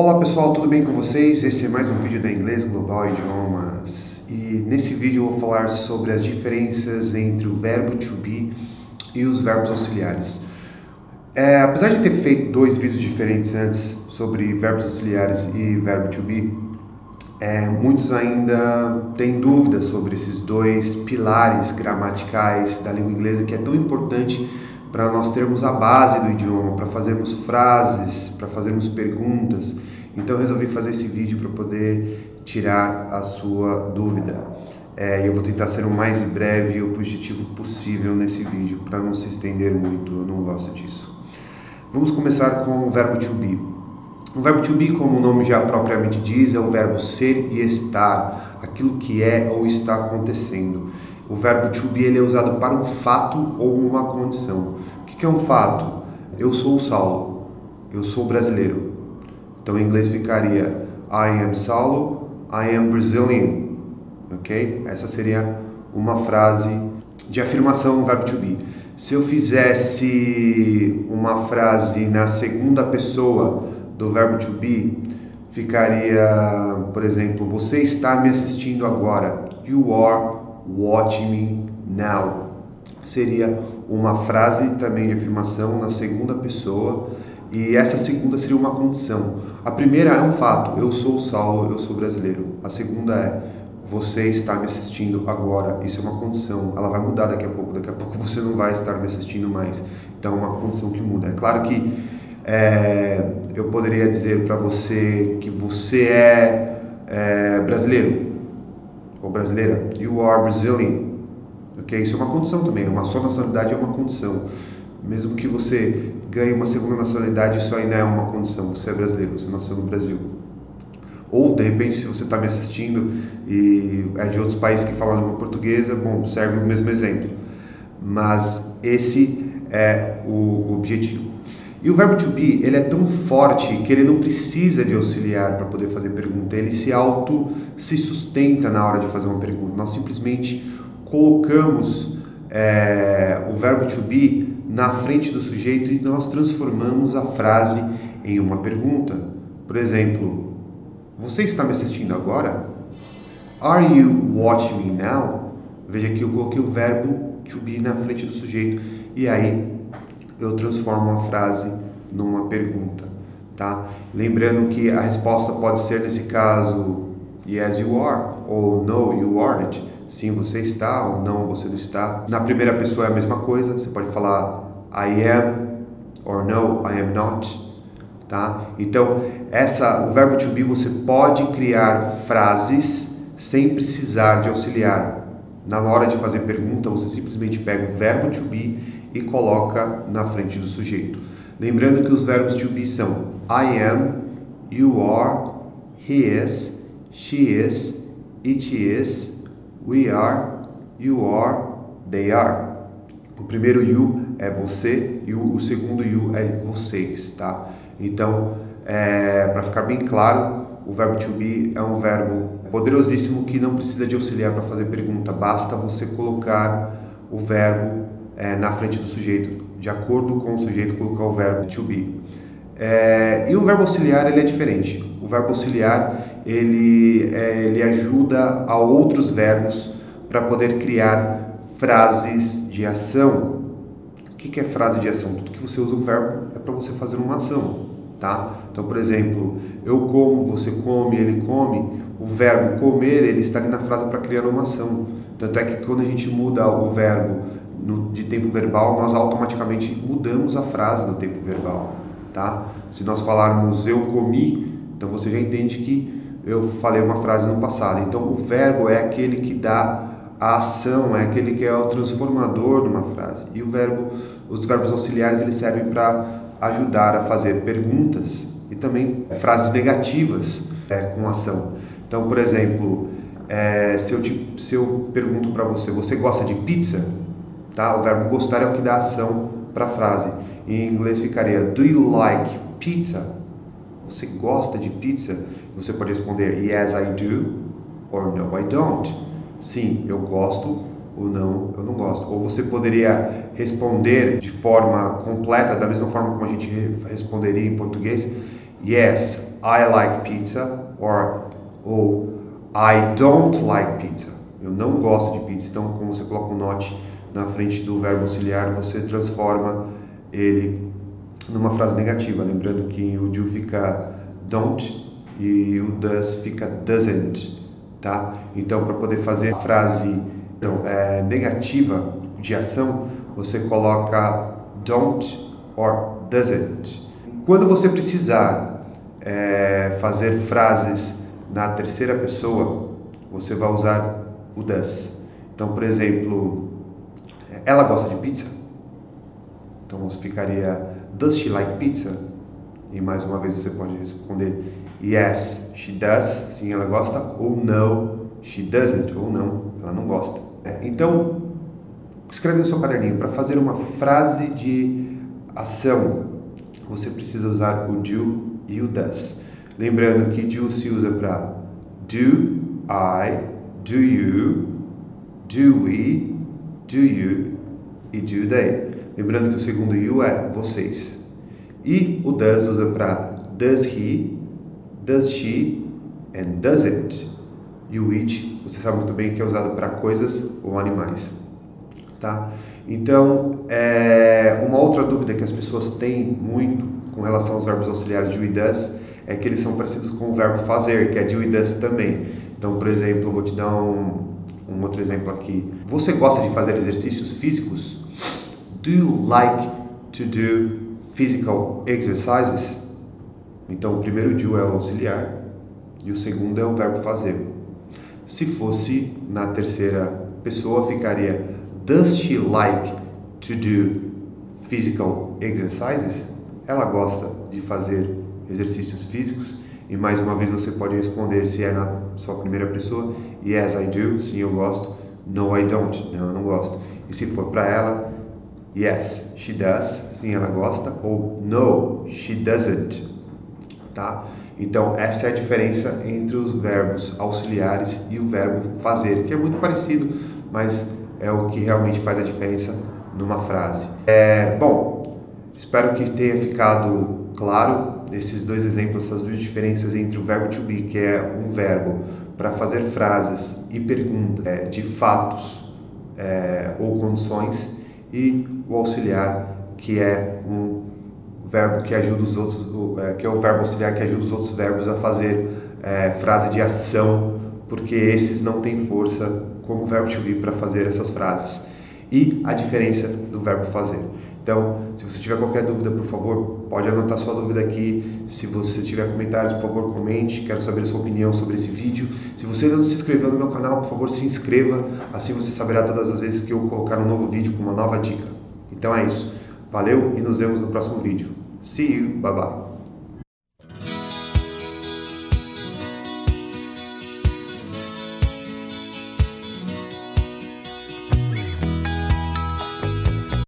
Olá pessoal, tudo bem com vocês? Esse é mais um vídeo da Inglês Global Idiomas e nesse vídeo eu vou falar sobre as diferenças entre o verbo to be e os verbos auxiliares. É, apesar de ter feito dois vídeos diferentes antes sobre verbos auxiliares e verbo to be, é, muitos ainda têm dúvidas sobre esses dois pilares gramaticais da língua inglesa que é tão importante para nós termos a base do idioma, para fazermos frases, para fazermos perguntas. Então eu resolvi fazer esse vídeo para poder tirar a sua dúvida. É, eu vou tentar ser o mais breve e objetivo possível nesse vídeo, para não se estender muito, eu não gosto disso. Vamos começar com o verbo to be. O verbo to be, como o nome já propriamente diz, é o verbo ser e estar, aquilo que é ou está acontecendo. O verbo to be ele é usado para um fato ou uma condição. O que é um fato? Eu sou o Saulo, eu sou brasileiro. Então em inglês ficaria I am Saulo, I am Brazilian. Ok? Essa seria uma frase de afirmação, verbo to be. Se eu fizesse uma frase na segunda pessoa do verbo to be ficaria, por exemplo, você está me assistindo agora. You are watching me now. Seria uma frase também de afirmação na segunda pessoa e essa segunda seria uma condição. A primeira é um fato, eu sou Saulo, eu sou brasileiro. A segunda é você está me assistindo agora. Isso é uma condição. Ela vai mudar daqui a pouco. Daqui a pouco você não vai estar me assistindo mais. Então é uma condição que muda. É claro que é, eu poderia dizer para você que você é, é, brasileiro ou brasileira. You are Brazilian. Ok? Isso é uma condição também. Uma só nacionalidade é uma condição. Mesmo que você ganhe uma segunda nacionalidade, isso ainda é uma condição. Você é brasileiro, você nasceu no Brasil. Ou, de repente, se você está me assistindo e é de outros países que falam língua portuguesa, bom, serve o mesmo exemplo. Mas esse é o objetivo. E o verbo to be, ele é tão forte que ele não precisa de auxiliar para poder fazer pergunta, ele se auto se sustenta na hora de fazer uma pergunta. Nós simplesmente colocamos é, o verbo to be na frente do sujeito e nós transformamos a frase em uma pergunta. Por exemplo, você está me assistindo agora? Are you watching me now? Veja que eu coloquei o verbo to be na frente do sujeito e aí eu transformo a frase numa pergunta, tá? Lembrando que a resposta pode ser nesse caso yes you are ou no you aren't. Sim, você está ou não, você não está. Na primeira pessoa é a mesma coisa, você pode falar I am or no, I am not, tá? Então, essa o verbo to be você pode criar frases sem precisar de auxiliar. Na hora de fazer pergunta, você simplesmente pega o verbo to be e coloca na frente do sujeito. Lembrando que os verbos to be são I am, you are, he is, she is, it is, we are, you are, they are. O primeiro you é você e o, segundo you é vocês, tá? Então, é, para ficar bem claro, o verbo to be é um verbo poderosíssimo que não precisa de auxiliar para fazer pergunta, basta você colocar o verbo é, na frente do sujeito, de acordo com o sujeito colocar o verbo to be. É, e o verbo auxiliar ele é diferente. O verbo auxiliar ele, é, ele ajuda a outros verbos para poder criar frases de ação. O que, que é frase de ação? Tudo que você usa o verbo é para você fazer uma ação, tá? Então, por exemplo, eu como, você come, ele come. O verbo comer ele está ali na frase para criar uma ação. Tanto é que quando a gente muda o verbo no, de tempo verbal, nós automaticamente mudamos a frase no tempo verbal, tá? Se nós falarmos eu comi, então você já entende que eu falei uma frase no passado. Então o verbo é aquele que dá a ação, é aquele que é o transformador de uma frase. E o verbo, os verbos auxiliares eles servem para ajudar a fazer perguntas e também frases negativas é, com ação. Então, por exemplo, é, se, eu te, se eu pergunto para você, você gosta de pizza? Tá? O verbo gostar é o que dá ação para a frase. Em inglês ficaria Do you like pizza? Você gosta de pizza? Você pode responder Yes, I do or No, I don't. Sim, eu gosto ou não, eu não gosto. Ou você poderia responder de forma completa, da mesma forma como a gente responderia em português: Yes, I like pizza or ou I don't like pizza. Eu não gosto de pizza. Então, como você coloca um not na frente do verbo auxiliar, você transforma ele numa frase negativa. Lembrando que o do fica don't e o does fica doesn't, tá? Então, para poder fazer a frase não, é, negativa de ação, você coloca don't or doesn't. Quando você precisar é, fazer frases na terceira pessoa, você vai usar o does. Então, por exemplo, ela gosta de pizza? Então ficaria Does she like pizza? E mais uma vez você pode responder Yes, she does. Sim, ela gosta. Ou No, she doesn't. Ou não, ela não gosta. Então, escreve no seu caderninho para fazer uma frase de ação. Você precisa usar o do e o does. Lembrando que do se usa para do I, do you, do we, do you e do they. Lembrando que o segundo you é vocês. E o does usa para does he, does she and does it. E o it, você sabe muito bem que é usado para coisas ou animais. Tá? Então, é, uma outra dúvida que as pessoas têm muito com relação aos verbos auxiliares do e does é que eles são parecidos com o verbo fazer, que é do e does também. Então, por exemplo, eu vou te dar um, um outro exemplo aqui. Você gosta de fazer exercícios físicos? Do you like to do physical exercises? Então, o primeiro do é auxiliar e o segundo é o verbo fazer. Se fosse na terceira pessoa, ficaria Does she like to do physical exercises? Ela gosta de fazer exercícios físicos? E mais uma vez você pode responder se é na sua primeira pessoa, yes I do, sim eu gosto, no I don't, não eu não gosto. E se for para ela, yes she does, sim ela gosta, ou no she doesn't, tá? Então essa é a diferença entre os verbos auxiliares e o verbo fazer, que é muito parecido, mas é o que realmente faz a diferença numa frase. É, bom, espero que tenha ficado claro esses dois exemplos, essas duas diferenças entre o verbo to be, que é um verbo para fazer frases e perguntas é, de fatos é, ou condições, e o auxiliar, que é um verbo que ajuda os outros, é, que é o verbo auxiliar que ajuda os outros verbos a fazer é, frase de ação, porque esses não têm força como o verbo to be para fazer essas frases. E a diferença do verbo fazer. Então, se você tiver qualquer dúvida, por favor, pode anotar sua dúvida aqui. Se você tiver comentários, por favor, comente. Quero saber a sua opinião sobre esse vídeo. Se você ainda não se inscreveu no meu canal, por favor, se inscreva. Assim você saberá todas as vezes que eu colocar um novo vídeo com uma nova dica. Então é isso. Valeu e nos vemos no próximo vídeo. See you. Bye bye.